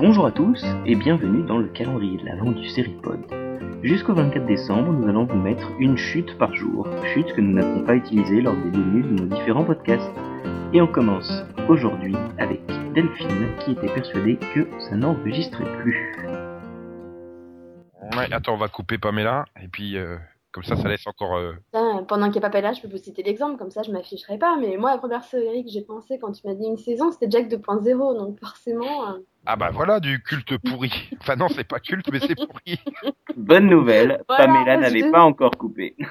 Bonjour à tous et bienvenue dans le calendrier de l'avant du Seripod. Jusqu'au 24 décembre, nous allons vous mettre une chute par jour, chute que nous n'avons pas utilisée lors des débuts de nos différents podcasts. Et on commence aujourd'hui avec Delphine qui était persuadée que ça n'enregistrait plus. Ouais, attends, on va couper Pamela, et puis euh, comme ça, ça laisse encore... euh, pendant qu'il n'y a pas là, je peux vous citer l'exemple, comme ça je m'afficherai pas. Mais moi, la première série que j'ai pensé quand tu m'as dit une saison, c'était Jack 2.0, donc forcément. euh, Ah bah voilà, du culte pourri. Enfin non, c'est pas culte, mais c'est pourri. Bonne nouvelle, Voilà, Pamela n'avait te- pas encore coupé.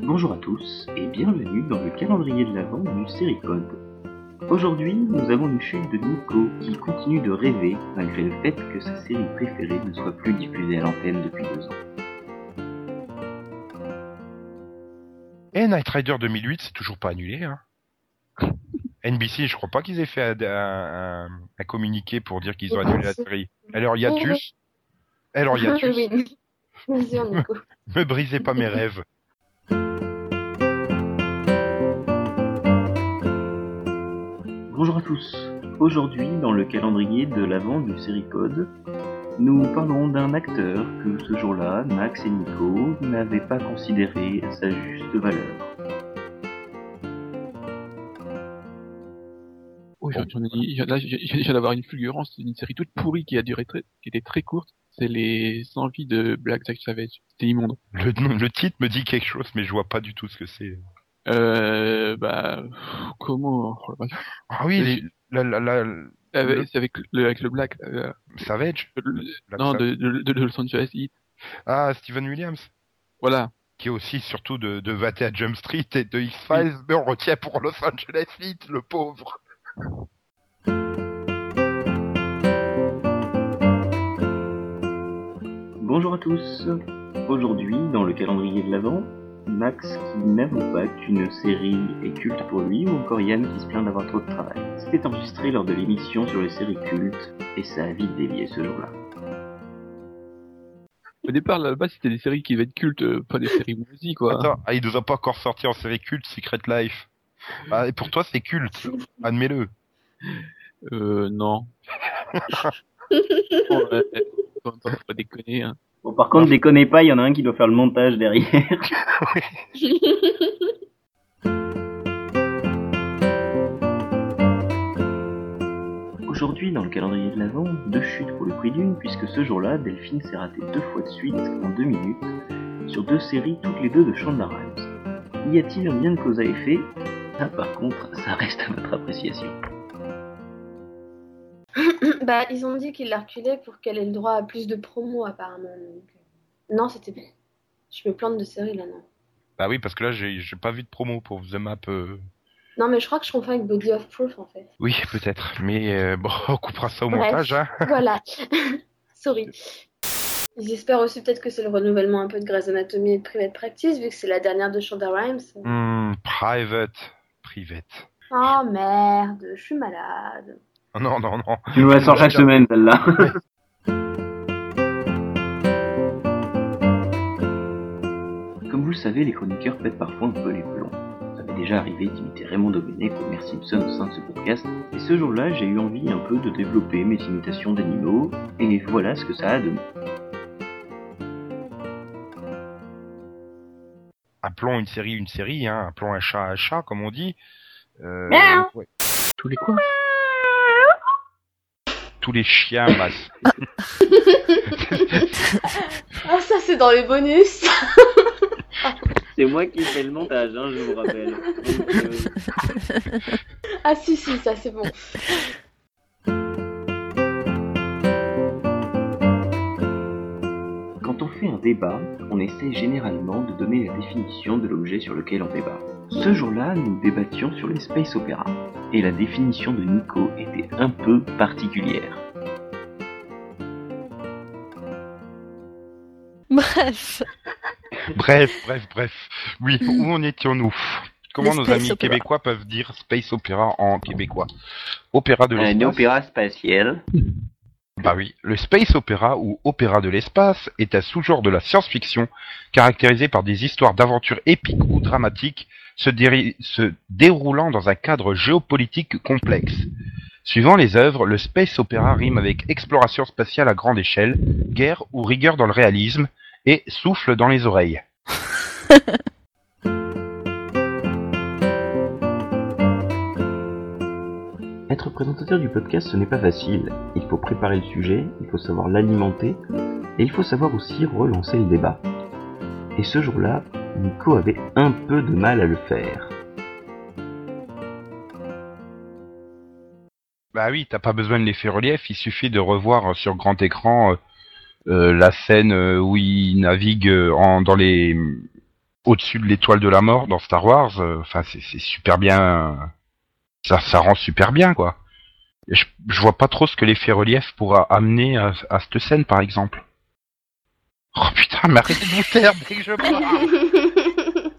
Bonjour à tous et bienvenue dans le calendrier de l'avant du Seripod. Aujourd'hui, nous avons une chute de Nico qui continue de rêver malgré le fait que sa série préférée ne soit plus diffusée à l'antenne depuis deux ans. Et Night Rider 2008, c'est toujours pas annulé. Hein. NBC, je crois pas qu'ils aient fait un, un- un communiqué pour dire qu'ils ont annulé la série. Alors hiatus. Alors hiatus. Me brisez pas mes rêves. Bonjour à tous. Aujourd'hui, dans le calendrier de l'avant du Seripod, nous parlerons d'un acteur que ce jour-là, Max et Nico n'avaient pas considéré à sa juste valeur. Oh, j'en- j'en ai- il y en a- j'ai- j'ai d'avoir une fulgurance, c'est une série toute pourrie qui a duré très, qui était très courte. C'est les envies de Black Jack Savage. C'était immonde. Le, le titre me dit quelque chose, mais je vois pas du tout ce que c'est. Euh, bah, comment, oh. Ah oui, les- la, la, la, Avec- Le- c'est avec le, avec le Black, euh, Savage. le- Black non, de, de, de, de Los Angeles Heat. Ah, Steven Williams. Voilà. qui est aussi surtout de, de Vaté à Jump Street et de X-Files, mais on retient pour Los Angeles Heat, le pauvre. Bonjour à tous. Aujourd'hui, dans le calendrier de l'avant, Max qui n'avoue pas qu'une série est culte pour lui ou encore Yann qui se plaint d'avoir trop de travail. C'était enregistré lors de l'émission sur les séries cultes et ça a vite dévié ce jour-là. Au départ, là-bas, c'était des séries qui devaient être cultes, euh, pas des séries musiques, quoi. Attends, ah, il nous a pas encore sorti en série culte Secret Life. Ah, et pour toi, c'est culte. Admets-le. Euh, non. Bon, faut pas déconner, hein. Bon, par contre, déconnez pas, il y en a un qui doit faire le montage derrière. Aujourd'hui, dans le calendrier de l'Avent, deux chutes pour le prix d'une, puisque ce jour-là, Delphine s'est ratée deux fois de suite, en deux minutes, sur deux séries toutes les deux de Rhimes. Y a-t-il un lien de cause à effet? Ça, par contre, ça reste à votre appréciation. bah, ils ont dit qu'ils la reculaient pour qu'elle ait le droit à plus de promos, apparemment. donc, euh, Non, c'était. Je me plante de série là, non. Bah oui, parce que là, j'ai pas vu de promo pour The Map. euh. Non, mais je crois que je confonds avec Body of Proof en fait. Oui, peut-être. Mais euh, bon, on coupera ça au Bref. montage. Hein. Voilà. Sorry. Ils espèrent aussi peut-être que c'est le renouvellement un peu de Grey's Anatomy et de Private Practice, vu que c'est la dernière de Shonda Rhimes. Hmm, private. Private. Oh merde, je suis malade. Non, non, non. Tu nous la sors chaque semaine, celle-là. Comme vous le savez, les chroniqueurs pètent parfois un peu les plombs. Ça m'est déjà arrivé d'imiter Raymond Domenech ou Homer Simpson au sein de ce podcast, et ce jour-là, j'ai eu envie un peu de développer mes imitations d'animaux, et voilà ce que ça a donné. Appelons une série une série, hein. Appelons un chat un chat, comme on dit. Euh, ouais. Tous les quoi? Tous les chiens, Ah, ça c'est dans les bonus C'est moi qui fais le montage, hein, je vous rappelle. Donc, euh, Ah si, si, ça c'est bon. Quand on fait un débat, on essaie généralement de donner la définition de l'objet sur lequel on débat. Ce jour-là, nous débattions sur les space opéras, et la définition de Nico était un peu particulière. Bref, Bref, bref, bref. Oui, où en étions-nous? Comment nos space amis opéra. québécois peuvent dire space opéra en québécois? Opéra de Un l'espace. opéra spatial. Bah oui, le space opéra ou opéra de l'espace est un sous-genre de la science-fiction caractérisé par des histoires d'aventures épiques ou dramatiques se, se déroulant dans un cadre géopolitique complexe. Suivant les œuvres, le space opéra rime avec exploration spatiale à grande échelle, guerre ou rigueur dans le réalisme et souffle dans les oreilles. Être présentateur du podcast, ce n'est pas facile. Il faut préparer le sujet, il faut savoir l'alimenter, et il faut savoir aussi relancer le débat. Et ce jour-là, Nico avait un peu de mal à le faire. Bah oui, t'as pas besoin de l'effet relief, il suffit de revoir sur grand écran euh, euh, la scène euh, où il navigue dans les au-dessus de l'étoile de la mort dans Star Wars. Enfin, c'est super bien, ça, ça rend super bien quoi. Je, je vois pas trop ce que l'effet relief pourra amener à, à cette scène par exemple. Oh putain, mais arrêtez de vous taire dès que je parle.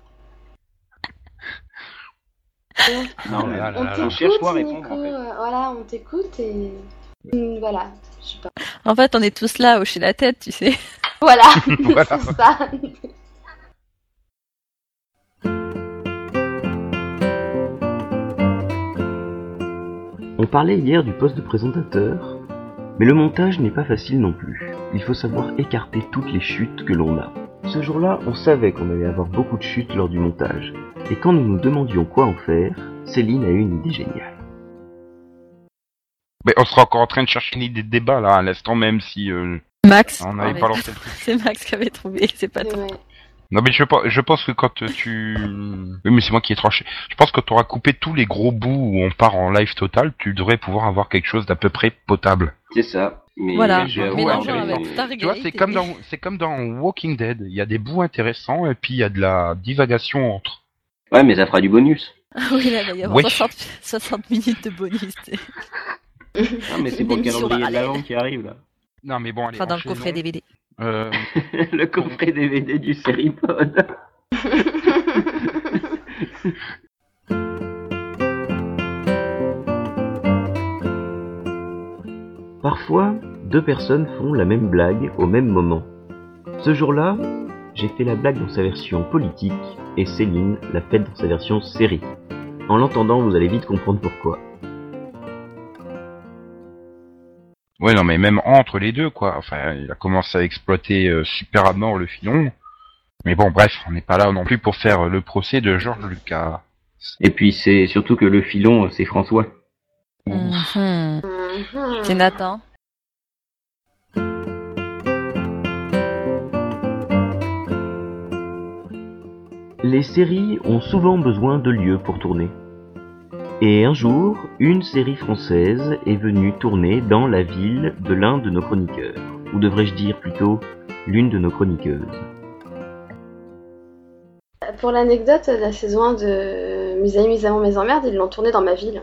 Non, là, là, on là, là. t'écoute, Nico, répondre, en fait. euh, voilà, on t'écoute et voilà, je sais pas. En fait, on est tous là à hocher la tête, tu sais. Voilà, Voilà. c'est ça. On parlait hier du poste de présentateur, mais le montage n'est pas facile non plus. Il faut savoir écarter toutes les chutes que l'on a. Ce jour-là, on savait qu'on allait avoir beaucoup de chutes lors du montage, et quand nous nous demandions quoi en faire, Céline a eu une idée géniale. Mais on sera encore en train de chercher une idée de débat là à l'instant même si euh, Max. on n'avait pas lancé le truc. C'est Max qui avait trouvé, c'est pas toi. Ouais. Non mais je pense, je pense que quand tu... Oui mais c'est moi qui ai tranché. Je pense que tu auras coupé tous les gros bouts où on part en live total, tu devrais pouvoir avoir quelque chose d'à peu près potable. C'est ça. Mais Voilà, mais-. Tu vois, c'est comme dans c'est comme dans Walking Dead, il y a des bouts intéressants et puis il y a de la divagation entre. Ouais, mais ça fera du bonus. Ah oui, là, il va y avoir Oui. 60, 60 minutes de bonus. Ah, mais c'est pour le calendrier de l'Avent qui arrive là. Non mais bon, allez. Enfin, dans le coffret DVD. Euh, le coffret DVD du Seripod. Parfois, deux personnes font la même blague au même moment. Ce jour-là, j'ai fait la blague dans sa version politique et Céline l'a faite dans sa version série. En l'entendant, vous allez vite comprendre pourquoi. Ouais non mais même entre les deux quoi. Enfin, il a commencé à exploiter euh, super à mort le filon. Mais bon bref, on n'est pas là non plus pour faire le procès de Georges Lucas. Et puis c'est surtout que le filon, c'est François. Mhm. Mhm. C'est Nathan. Les séries ont souvent besoin de lieux pour tourner. Et un jour, une série française est venue tourner dans la ville de l'un de nos chroniqueurs. Ou devrais-je dire plutôt l'une de nos chroniqueuses. Pour l'anecdote, la saison 1 de Mes amis, mes amants, mes emmerdes, ils l'ont tournée dans ma ville.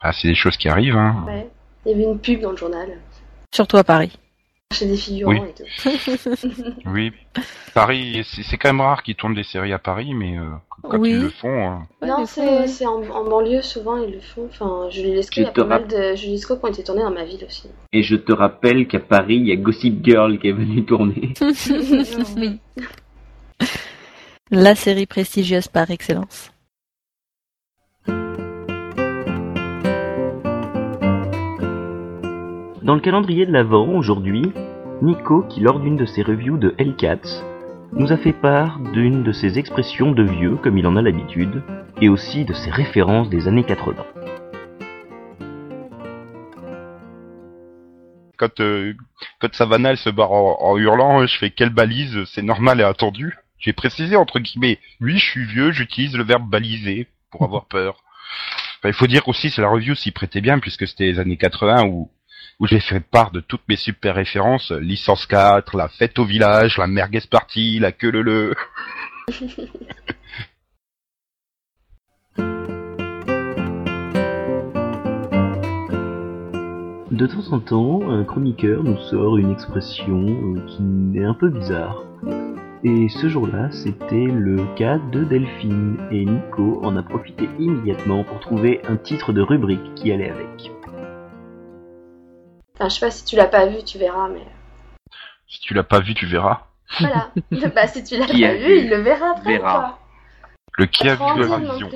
Ah, c'est des choses qui arrivent hein. Ouais. Il y avait une pub dans le journal. Surtout à Paris. Chez des figurants Oui. et tout. Oui. Paris, c'est quand même rare qu'ils tournent des séries à Paris, mais euh, quand Oui. ils le font, euh, Ouais, non, c'est en, en banlieue, souvent ils le font. Enfin, Julie Lescaut, il y a pas mal de Julie Lescaut qui ont été tournés dans ma ville aussi. Et je te rappelle qu'à Paris, il y a Gossip Girl qui est venu tourner. oui. La série prestigieuse par excellence. Dans le calendrier de l'Avent, aujourd'hui, Nico, qui lors d'une de ses reviews de Hellcats, nous a fait part d'une de ses expressions de vieux, comme il en a l'habitude, et aussi de ses références des années 80. quand euh, quand Savannah se barre en, hurlant, je fais quelle balise, c'est normal et attendu. J'ai précisé entre guillemets, oui, je suis vieux, j'utilise le verbe baliser pour avoir peur. Enfin, il faut dire aussi, c'est la review s'y prêtait bien puisque c'était les années 80 où où j'ai fait part de toutes mes super références, licence 4, la fête au village, la merguez party, la queue le le. De temps en temps, un chroniqueur nous sort une expression euh, qui est un peu bizarre. Et ce jour-là, c'était le cas de Delphine, et Nico en a profité immédiatement pour trouver un titre de rubrique qui allait avec. Enfin, je sais pas si tu l'as pas vu, tu verras, mais Si tu l'as pas vu, tu verras. voilà. bah, si tu l'as pas vu, vu il le verra après, verra. Le qui a vu la vision.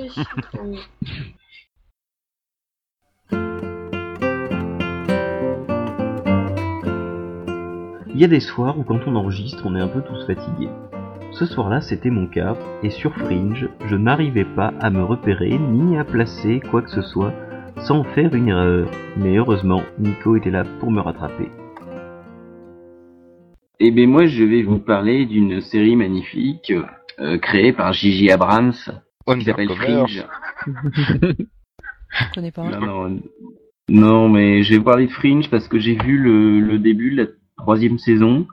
Il y a des soirs où quand on enregistre, on est un peu tous fatigués. Ce soir-là, c'était mon cas, et sur Fringe, je n'arrivais pas à me repérer ni à placer quoi que ce soit sans faire une erreur. Mais heureusement, Nico était là pour me rattraper. Eh bien moi je vais vous parler d'une série magnifique euh, créée par Gigi Abrams qui s'appelle. Fringe. Je connais pas. Non, non, non, mais je vais vous parler de Fringe parce que j'ai vu le, le début de la troisième saison.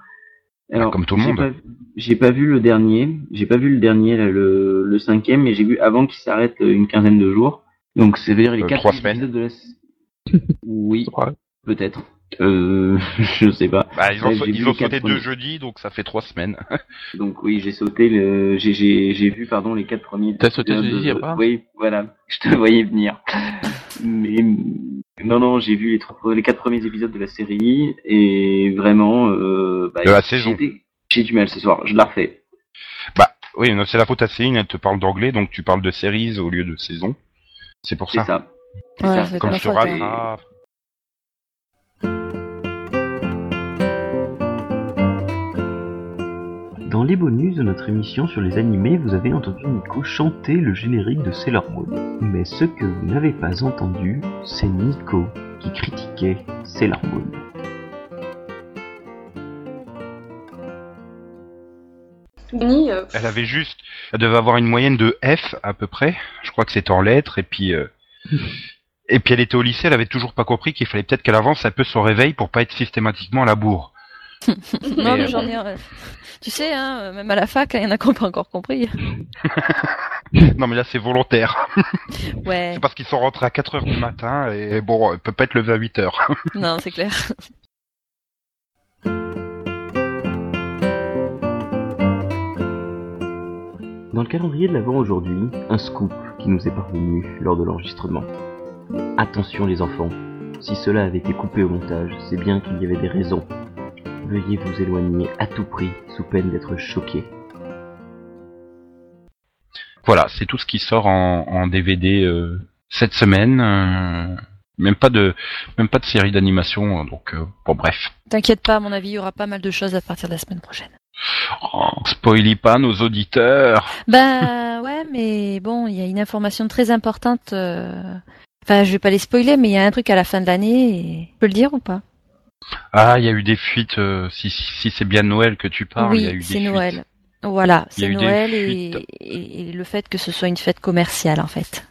Alors, comme tout le j'ai monde. pas- J'ai pas vu le dernier, j'ai pas vu le dernier, là, le, le cinquième, mais j'ai vu avant qu'il s'arrête une quinzaine de jours. Donc c'est veut dire les Euh, quatre trois semaines. de la... Oui, peut-être. Euh, je sais pas. Bah, ils ont, Ouais, ils ont sauté deux jeudis, donc ça fait trois semaines. Donc oui, j'ai sauté le, j'ai, j'ai, j'ai vu pardon les quatre premiers. T'as sauté épisodes Gigi de- Abrams Oui, voilà, je te voyais venir. Mais non, non, j'ai vu les, trois- les quatre premiers épisodes de la série et vraiment. Euh, bah, De la saison. J'ai, du mal ce soir, je la refais. Bah, oui, non, c'est la faute à Céline, elle te parle d'anglais, donc tu parles de séries au lieu de saison. C'est pour C'est ça. ça. C'est Ouais, ça. c'est Comme je te rattrape. Dans les bonus de notre émission sur les animés, vous avez entendu Nico chanter le générique de Sailor Moon. Mais ce que vous n'avez pas entendu, c'est Nico qui critiquait Sailor Moon. Euh, Elle avait juste, elle devait avoir une moyenne de F à peu près. Je crois que c'était en lettres, et puis, euh, et puis elle était au lycée, elle avait toujours pas compris qu'il fallait peut-être qu'elle avance un peu son réveil pour pas être systématiquement à la bourre. Non, Mais, mais euh, j'en ai. Tu sais, hein, même à la fac, il y en a qui n'ont pas encore compris. non mais là c'est volontaire. Ouais, C'est parce qu'ils sont rentrés à 4 heures du matin, et bon, elle peut pas être levé à 8 heures. non, c'est clair. Dans le calendrier de l'avant aujourd'hui, un scoop qui nous est parvenu lors de l'enregistrement. Attention les enfants, si cela avait été coupé au montage, c'est bien qu'il y avait des raisons. Veuillez vous éloigner à tout prix sous peine d'être choqué. Voilà, c'est tout ce qui sort en, en DVD euh, cette semaine. euh, même pas de, même pas de série d'animation, donc euh, bon bref. T'inquiète pas, à mon avis, il y aura pas mal de choses à partir de la semaine prochaine. Oh, spoilie pas nos auditeurs. Bah ouais, mais bon, il y a une information très importante. euh, Enfin, je vais pas les spoiler, mais il y a un truc à la fin de l'année. Et... Je peux le dire ou pas? Ah, il y a eu des fuites. euh, si si, si c'est bien Noël que tu parles, il y a eu Oui, des c'est fuites. Noël. Voilà, c'est Noël et, fuites. et- et le fait que ce soit une fête commerciale en fait.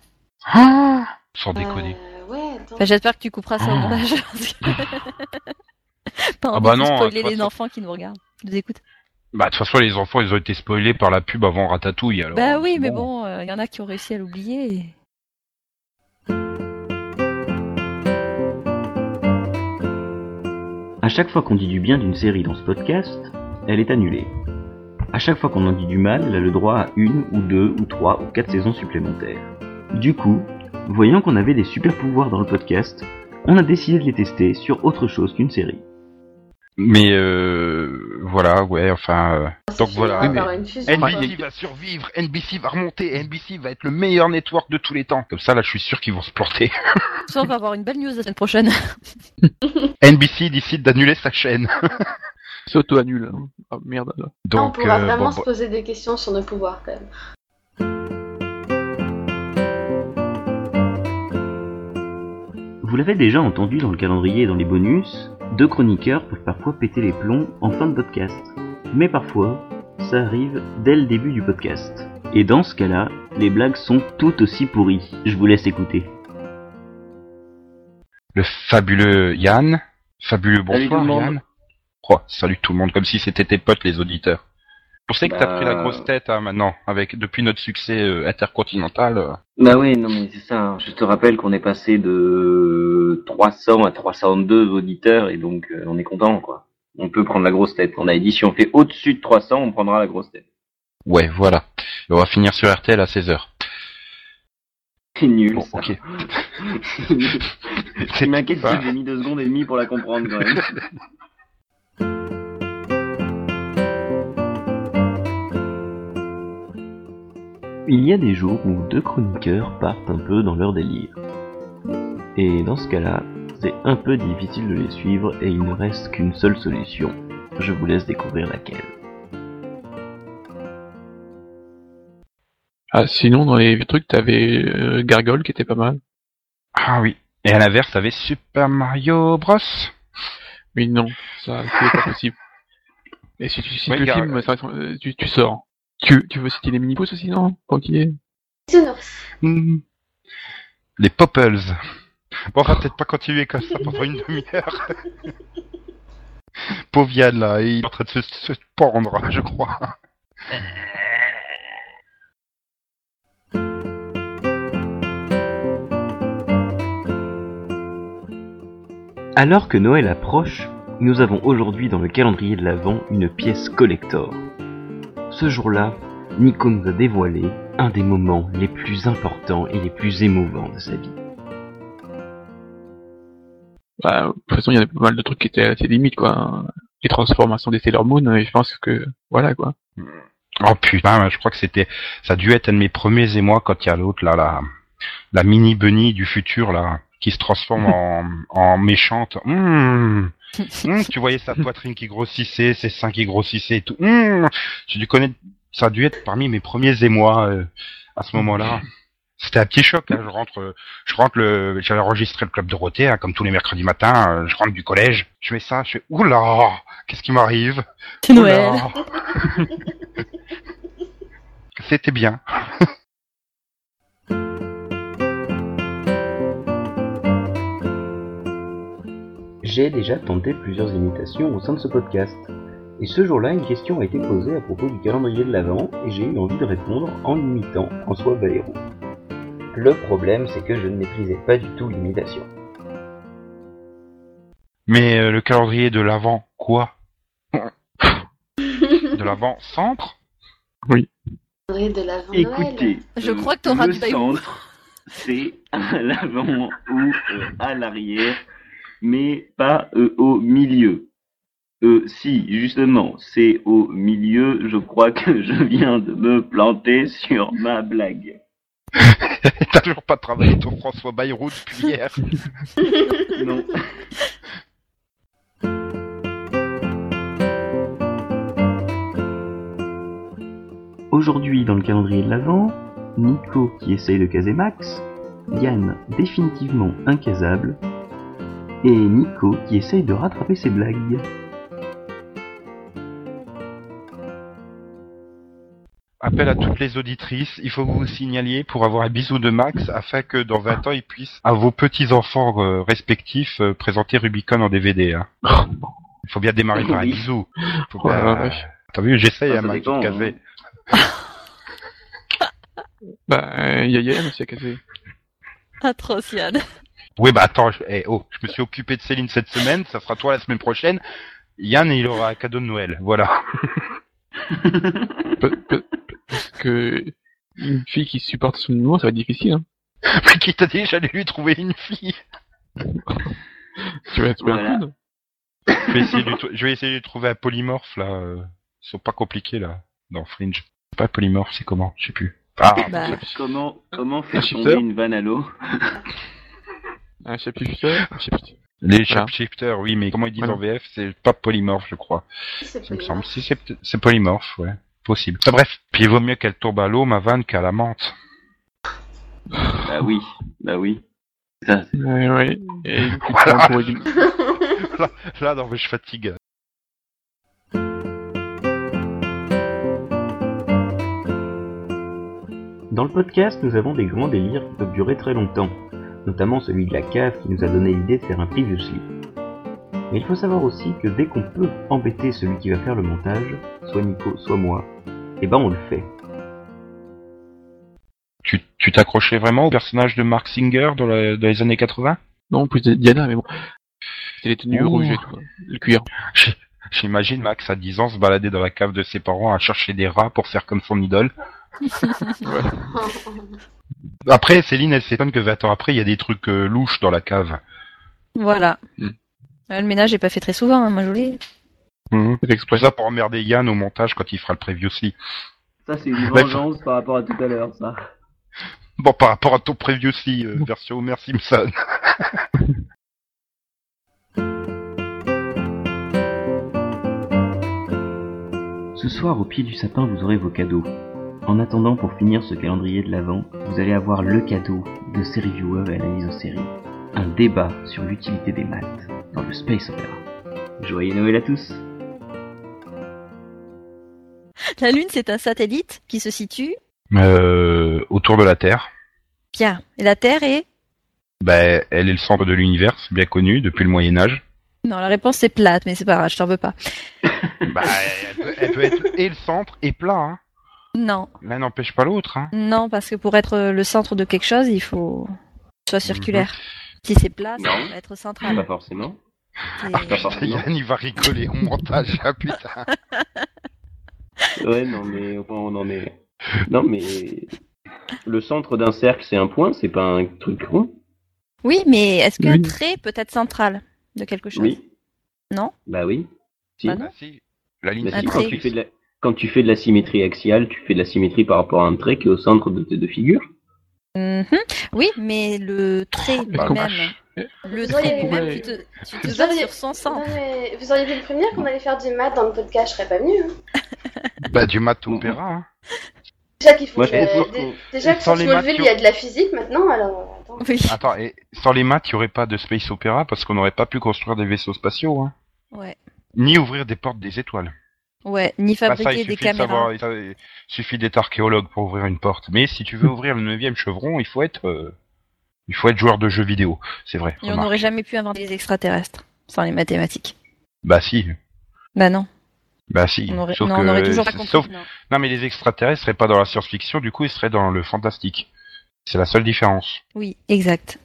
Sans déconner. euh, ouais, attends. Enfin, j'espère que tu couperas ça au Ah. montage. pas Ah envie bah de non, spoiler de toute les enfants qui nous regardent, qui nous écoutent. Bah de toute façon, les enfants, ils ont été spoilés par la pub avant Ratatouille. Alors, bah oui, c'est mais bon, il y en a qui ont réussi à l'oublier. et- À chaque fois qu'on dit du bien d'une série dans ce podcast, elle est annulée. À chaque fois qu'on en dit du mal, elle a le droit à une ou deux ou trois ou quatre saisons supplémentaires. Du coup, voyant qu'on avait des super pouvoirs dans le podcast, on a décidé de les tester sur autre chose qu'une série. Mais euh, voilà, ouais, enfin. euh, C'est donc voilà. on Oui, mais-. NBC va survivre, NBC va remonter, NBC va être le meilleur network de tous les temps. Comme ça, là, je suis sûr qu'ils vont se planter. Ça, on va avoir une belle news la semaine prochaine. NBC décide d'annuler sa chaîne. C'est auto-annule. hein. Ah merde. là. on Donc, pourra euh, vraiment bon, se poser des questions sur nos pouvoirs quand même. Vous l'avez déjà entendu dans le calendrier et dans les bonus, deux chroniqueurs peuvent parfois péter les plombs en fin de podcast. Mais parfois, ça arrive dès le début du podcast. Et dans ce cas-là, les blagues sont tout aussi pourries. Je vous laisse écouter. le fabuleux Yann. Fabuleux Salut bonsoir, tout le monde. Yann. Oh, salut tout le monde, comme si c'était tes potes, les auditeurs. Je sais que t'as Bah, pris la grosse tête hein, maintenant, avec depuis notre succès euh, intercontinental. euh. Bah oui, non mais c'est ça. Je te rappelle qu'on est passé de 300 à 302 auditeurs et donc euh, on est content quoi. On peut prendre la grosse tête. On a dit si on fait au-dessus de 300, on prendra la grosse tête. Ouais, voilà. Et on va finir sur RTL à 16h. C'est nul. Bon, ça. ok. Ce qui m'inquiète, c'est que j'ai mis deux secondes et demie pour la comprendre quand même. Il y a des jours où deux chroniqueurs partent un peu dans leur délire. Et dans ce cas-là, c'est un peu difficile de les suivre et il ne reste qu'une seule solution. Je vous laisse découvrir laquelle. Ah, sinon, dans les vieux trucs, t'avais euh, Gargoyle qui était pas mal. Ah oui. Et à l'inverse, t'avais Super Mario Bros. Mais non, ça, c'est pas possible. Et si tu cites Ouais, le Gar- film, ça, tu, tu sors. Tu, tu veux citer les mini-pouces aussi, non? Est. Bisounours. Hmm. Les Popples. Bon, on va peut-être pas continuer comme ça pendant une demi-heure. Pauvre Yann, là, il est en train de se, se pendre, je crois. Alors que Noël approche, nous avons aujourd'hui dans le calendrier de l'Avent une pièce collector. Ce jour-là, Nico nous a dévoilé un des moments les plus importants et les plus émouvants de sa vie. Bah, de toute façon, il y en a pas mal de trucs qui étaient assez limites, quoi. Les transformations des Sailor Moon, et je pense que, voilà, quoi. Oh putain, je crois que c'était, ça a dû être un de mes premiers émois quand il y a l'autre, là, la, la mini bunny du futur, là, qui se transforme en, en méchante. Mmh. Mmh, tu voyais sa poitrine qui grossissait, ses seins qui grossissaient et tout. Mmh. J'ai dû connaître, ça a dû être parmi mes premiers émois euh, à ce moment-là. C'était un petit choc. Hein. Je rentre, je rentre le, j'avais enregistré le club Dorothée, hein, comme tous les mercredis matins. euh, je rentre du collège, je mets ça, je fais oula, qu'est-ce qui m'arrive? C'est Noël. C'était bien. J'ai déjà tenté plusieurs imitations au sein de ce podcast. Et ce jour-là, une question a été posée à propos du calendrier de l'Avent et j'ai eu envie de répondre en imitant François Bayrou. Le problème, c'est que je ne maîtrisais pas du tout l'imitation. Mais euh, le calendrier de l'avant, quoi? De l'avant centre? Calendrier de l'avant. Écoutez, Je crois que t'auras le centre, c'est à l'avant ou euh, à l'arrière, mais pas euh, au milieu. Euh, si, justement, c'est au milieu, je crois que je viens de me planter sur ma blague. T'as toujours pas travaillé ton François Bayrou depuis hier. Non. Aujourd'hui, dans le calendrier de l'Avent, Nico qui essaye de caser Max, Yann définitivement incasable, et Nico qui essaye de rattraper ses blagues. Appel à toutes les auditrices, il faut que vous vous signaliez pour avoir un bisou de Max afin que dans 20 ans ils puissent à vos petits enfants euh, respectifs euh, présenter Rubicon en DVD. Hein. Il faut bien démarrer par un bisou. Faut Oh. T'as vu, j'essaye Ah, à ça ma dépend, petite casée. Bah, euh, il y a Yann aussi à casser. Atroce, Yann. Oui, bah attends, je, eh, oh, je me suis occupé de Céline cette semaine, ça sera toi la semaine prochaine. Yann, il aura un cadeau de Noël. Voilà. Parce que, une fille qui supporte son humour, ça va être difficile, hein. Mais qui t'a dit j'allais lui trouver une fille? Tu vas trouver Voilà. un je vais, essayer de, je vais essayer de lui trouver un polymorphe là. euh, Ils sont pas compliqués là, dans Fringe. Pas polymorphe, c'est comment? Je sais plus. Ah, Bah, Comment, comment faire tomber une vanne à l'eau? Un shapeshifter, les Voilà. shapeshifters, oui, mais comment ils disent Voilà. en VF C'est pas polymorphe, je crois. C'est Ça me semble. Si c'est polymorphe, ouais, possible. Enfin, bref, puis il vaut mieux qu'elle tombe à l'eau, ma vanne, qu'à la menthe. Bah oui, bah oui. Ça, c'est- Ouais, ouais. Et Voilà. d'une- Là, non, mais je fatigue. Dans le podcast, nous avons des grands délires qui peuvent durer très longtemps, notamment celui de la cave qui nous a donné l'idée de faire un previously. Mais il faut savoir aussi que dès qu'on peut embêter celui qui va faire le montage, soit Nico, soit moi, eh ben on le fait. Tu tu t'accrochais vraiment au personnage de Mark Singer dans, la- dans les années 80 Non, plus de Diana, mais bon. C'est les tenues Ouh. rouges et tout. Le cuir. J'imagine Max à 10 ans se balader dans la cave de ses parents à chercher des rats pour faire comme son idole. Après, Céline, elle s'étonne que 20 ans après, il y a des trucs euh, louches dans la cave. Voilà. Hmm. Euh, Le ménage est pas fait très souvent, hein, moi je vous. Mhm. C'est exprès. Ça pour emmerder Yann au montage quand il fera le previously. Ça, c'est une vengeance par rapport à tout à l'heure, ça. Bon, par rapport à ton previously euh, version Homer Simpson. Ce soir, au pied du sapin, vous aurez vos cadeaux. En attendant, pour finir ce calendrier de l'Avent, vous allez avoir le cadeau de série viewer et analyse en série. Un débat sur l'utilité des maths dans le Space Opera. Joyeux Noël à tous La Lune, c'est un satellite qui se situe? Euh, autour de la Terre. bien. Et la Terre est? Ben, elle est le centre de l'univers, bien connu depuis le Moyen Âge. Non, la réponse c'est plate, mais c'est pas grave, je t'en veux pas. Bah, elle peut, elle peut être et le centre et plat. Hein. Non, L'un n'empêche pas l'autre. Hein. non, parce que pour être le centre de quelque chose, il faut que ce soit circulaire. Si c'est plat, ça va être Pas central. forcément. Pas forcément. Yann, il va rigoler au montage, ah putain. Ouais, non, mais on en est. Non, mais. Le centre d'un cercle, c'est un point, c'est pas un truc rond. Oui, mais est-ce qu'un Oui. trait peut être central de quelque chose? Oui. Non? Bah oui. Si. Bah non. Bah, si. La ligne Bah si, trait. quand, tu fais de la... quand tu fais de la symétrie axiale, tu fais de la symétrie par rapport à un trait qui est au centre de tes deux figures. Mhm. Oui, mais le trait lui-même, le trait lui-même, tu te, tu te Vous bases auriez- sur son centre. Non, mais vous auriez dû le prévenir qu'on allait faire du maths dans le podcast, je serais pas venue. hein. Bah, du maths opéra. Hein. Déjà qu'il faut que, dé- déjà que sans les il y a de la physique maintenant, alors attends. Oui. Attends, et sans les maths, il n'y aurait pas de space opéra parce qu'on n'aurait pas pu construire des vaisseaux spatiaux, hein. Ouais. Ni ouvrir des portes des étoiles. Ouais, ni Bah, ça, fabriquer des de caméras. savoir, il suffit d'être archéologue pour ouvrir une porte. Mais si tu veux ouvrir le neuvième chevron, il faut être, euh, il faut être joueur de jeux vidéo. C'est vrai. Et on n'aurait jamais pu inventer des extraterrestres sans les mathématiques. Bah si, Bah non, bah si. on aurait, Sauf non, que, on aurait toujours pas compris. sauf, non. non mais les extraterrestres seraient pas dans la science-fiction, du coup ils seraient dans le fantastique. C'est la seule différence. Oui, exact.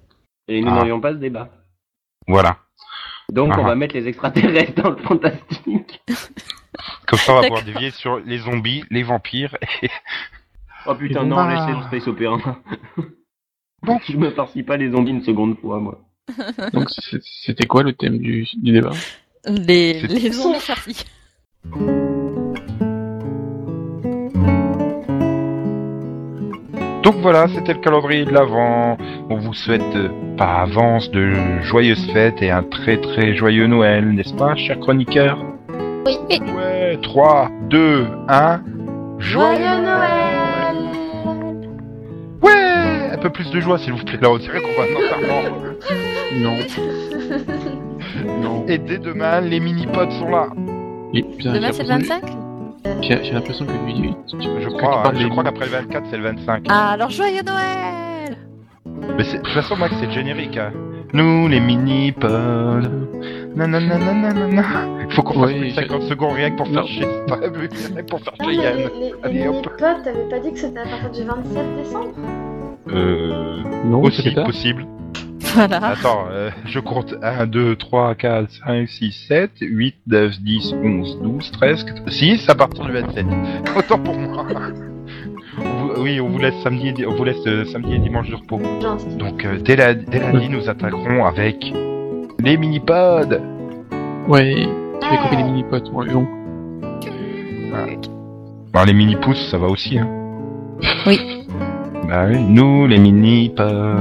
Et nous Ah. n'aurions pas ce débat. Voilà. Donc Ah. on va mettre les extraterrestres dans le fantastique. Comme ça, on va pouvoir dévier sur les zombies, les vampires. Et... Oh putain, Et non, bah. laissez le space opéra. Bon. Je me farcis pas les zombies une seconde fois, moi. Donc c'est- c'était quoi le thème du, du débat? Les, les zombies farcis. Donc voilà, c'était le calendrier de l'Avent. On vous souhaite euh, par avance de joyeuses fêtes et un très très joyeux Noël, n'est-ce pas, cher chroniqueur? Oui. Ouais, 3, 2, 1. Joyeux Noël Ouais Un peu plus de joie, s'il vous plaît. Là, on dirait qu'on va un. Non. non. Et dès demain, les mini-pods sont là. Et, putain, Demain c'est le l'impression- 25 J'ai l'impression que lui, tu- tu- Je crois, je crois qu'après le 24, c'est le 25. Ah, alors joyeux Noël Mais de toute façon, Max, c'est le générique. hein. Nous, les mini-pods. Nanana, nanana. Il faut qu'on fasse Oui, plus de je- 50 secondes rien que pour faire chier. pour faire chier mais Yann. les, les, hop. mini-pods, t'avais pas dit que c'était à partir du 27 décembre? Euh, Non, aussi possible. Voilà. Attends, euh, je compte 1, 2, 3, 4, 5, 6, 7, 8, 9, 10, 11, 12, 13, 6 à partir du 27. Autant pour moi. On vous- oui, on vous laisse samedi, et di- on vous laisse euh, samedi et dimanche de repos. Donc euh, dès, la, dès lundi, nous attaquerons avec les mini-pods. Ouais, j'ai compris les mini-potes, moi, bon. Bah, les mini-pousses, ça va aussi, hein. Oui. Bah oui, nous les mini-pods.